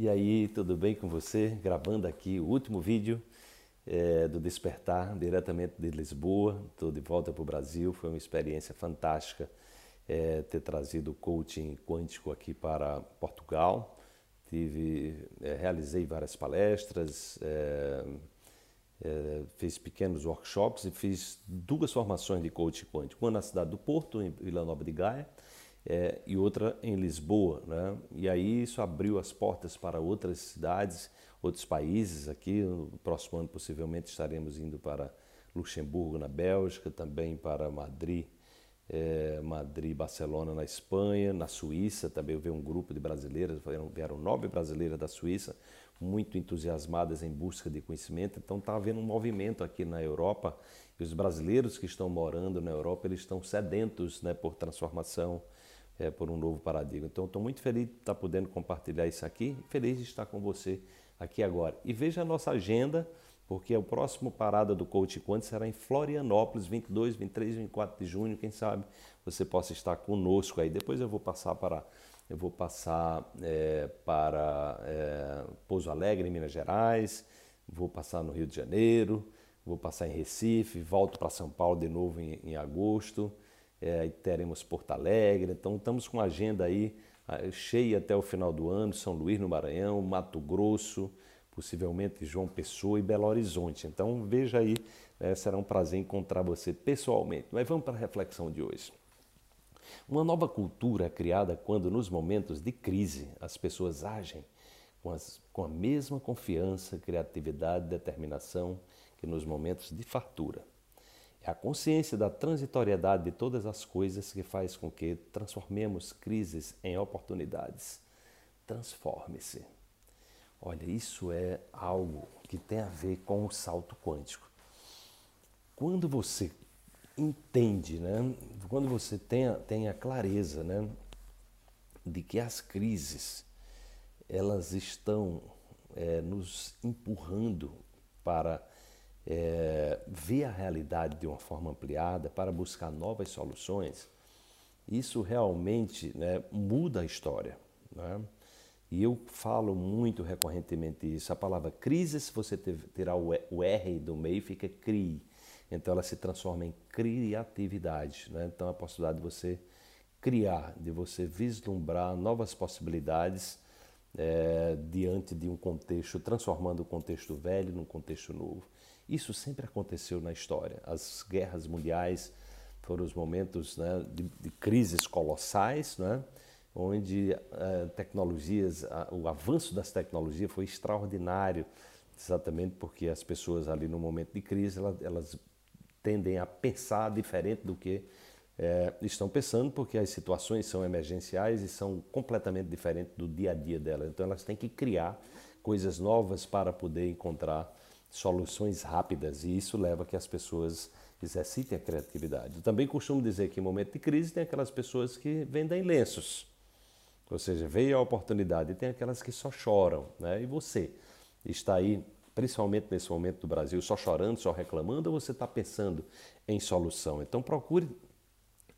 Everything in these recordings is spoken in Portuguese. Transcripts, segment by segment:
E aí, tudo bem com você? Gravando aqui o último vídeo é, do Despertar, diretamente de Lisboa. Estou de volta para o Brasil. Foi uma experiência fantástica é, ter trazido o coaching quântico aqui para Portugal. Tive, é, realizei várias palestras, fiz pequenos workshops e fiz duas formações de coaching quântico. Uma na cidade do Porto, em Vila Nova de Gaia, é, e outra em Lisboa. Né? E aí isso abriu as portas para outras cidades, outros países aqui. No próximo ano, possivelmente, estaremos indo para Luxemburgo, na Bélgica, também para Madrid, é, Madrid, Barcelona, na Espanha, na Suíça. Também eu vi um grupo de brasileiras, vieram, vieram nove brasileiras da Suíça, muito entusiasmadas em busca de conhecimento. Então está havendo um movimento aqui na Europa e os brasileiros que estão morando na Europa eles estão sedentos né, por transformação é, por um novo paradigma. Então, estou muito feliz de estar podendo compartilhar isso aqui, feliz de estar com você aqui agora. E veja a nossa agenda, porque o próximo parada do Coach Quanto será em Florianópolis, 22, 23, 24 de junho. Quem sabe você possa estar conosco aí. Depois eu vou passar para eu vou passar é, para é, Pouso Alegre, em Minas Gerais, vou passar no Rio de Janeiro, vou passar em Recife, volto para São Paulo de novo em, em agosto é, teremos Porto Alegre, então estamos com uma agenda aí ah, cheia até o final do ano, São Luís no Maranhão, Mato Grosso, possivelmente João Pessoa e Belo Horizonte. Então veja aí, né, será um prazer encontrar você pessoalmente. Mas vamos para a reflexão de hoje. Uma nova cultura é criada quando, nos momentos de crise, as pessoas agem com, as, com a mesma confiança, criatividade determinação que nos momentos de fartura. A consciência da transitoriedade de todas as coisas que faz com que transformemos crises em oportunidades. Transforme-se. Olha, isso é algo que tem a ver com o salto quântico. Quando você entende, né? quando você tem a, tem a clareza né? de que as crises elas estão é, nos empurrando para é, ver a realidade de uma forma ampliada para buscar novas soluções, isso realmente né, muda a história. Né? E eu falo muito recorrentemente isso. A palavra crise, se você tirar o R do meio, fica CRI. Então ela se transforma em criatividade. Né? Então a possibilidade de você criar, de você vislumbrar novas possibilidades é, diante de um contexto, transformando o contexto velho num contexto novo. Isso sempre aconteceu na história. As guerras mundiais foram os momentos né, de, de, crises colossais, né, onde uh, tecnologias, uh, o avanço das tecnologias foi extraordinário, exatamente porque as pessoas ali no momento de crise elas, elas tendem a pensar diferente do que é, estão pensando, porque as situações são emergenciais e são completamente diferentes do dia a dia delas. Então elas têm que criar coisas novas para poder encontrar soluções rápidas e isso leva a que as pessoas exercitem a criatividade. Eu também costumo dizer que em momento de crise tem aquelas pessoas que vendem lenços, ou seja, veio a oportunidade e tem aquelas que só choram, né? E você está aí, principalmente nesse momento do Brasil, só chorando, só reclamando, ou você está pensando em solução? Então procure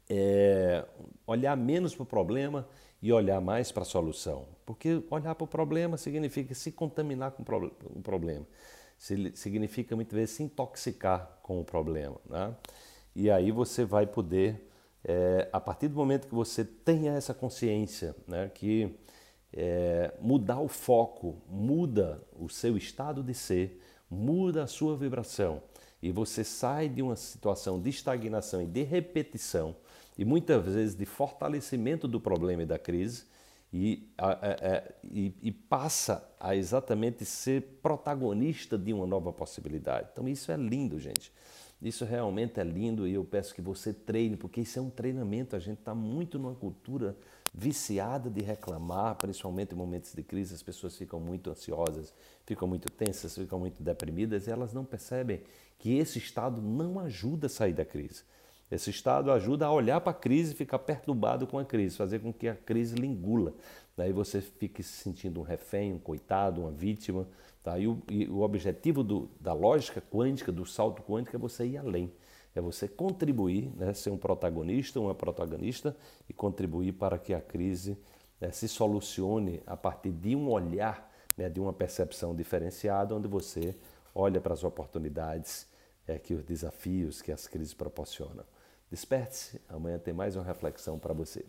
é, olhar menos para o problema e olhar mais para a solução, porque olhar para o problema significa se contaminar com o problema significa muitas vezes se intoxicar com o problema. Né? E aí você vai poder, é, a partir do momento que você tenha essa consciência, né, que é, mudar o foco, muda o seu estado de ser, muda a sua vibração e você sai de uma situação de estagnação e de repetição e muitas vezes de fortalecimento do problema e da crise e, a, a, e, e, passa a exatamente ser protagonista de uma nova possibilidade. Então isso é lindo, gente. Isso realmente é lindo e eu peço que você treine, porque isso é um treinamento. A gente está muito numa cultura viciada de reclamar, principalmente em momentos de crise, as pessoas ficam muito ansiosas, ficam muito tensas, ficam muito deprimidas e elas não percebem que esse estado não ajuda a sair da crise. Esse estado ajuda a olhar para a crise ficar perturbado com a crise, fazer com que a crise lhe engula. Daí você fique se sentindo um refém, um coitado, uma vítima. Tá? E, o, e o objetivo do, da lógica quântica, do salto quântico, é você ir além. É você contribuir, né? ser um protagonista, uma protagonista e contribuir para que a crise né, se solucione a partir de um olhar né, de uma percepção diferenciada, onde você olha para as oportunidades é, que os desafios que as crises proporcionam. Desperte-se, amanhã tem mais uma reflexão para você.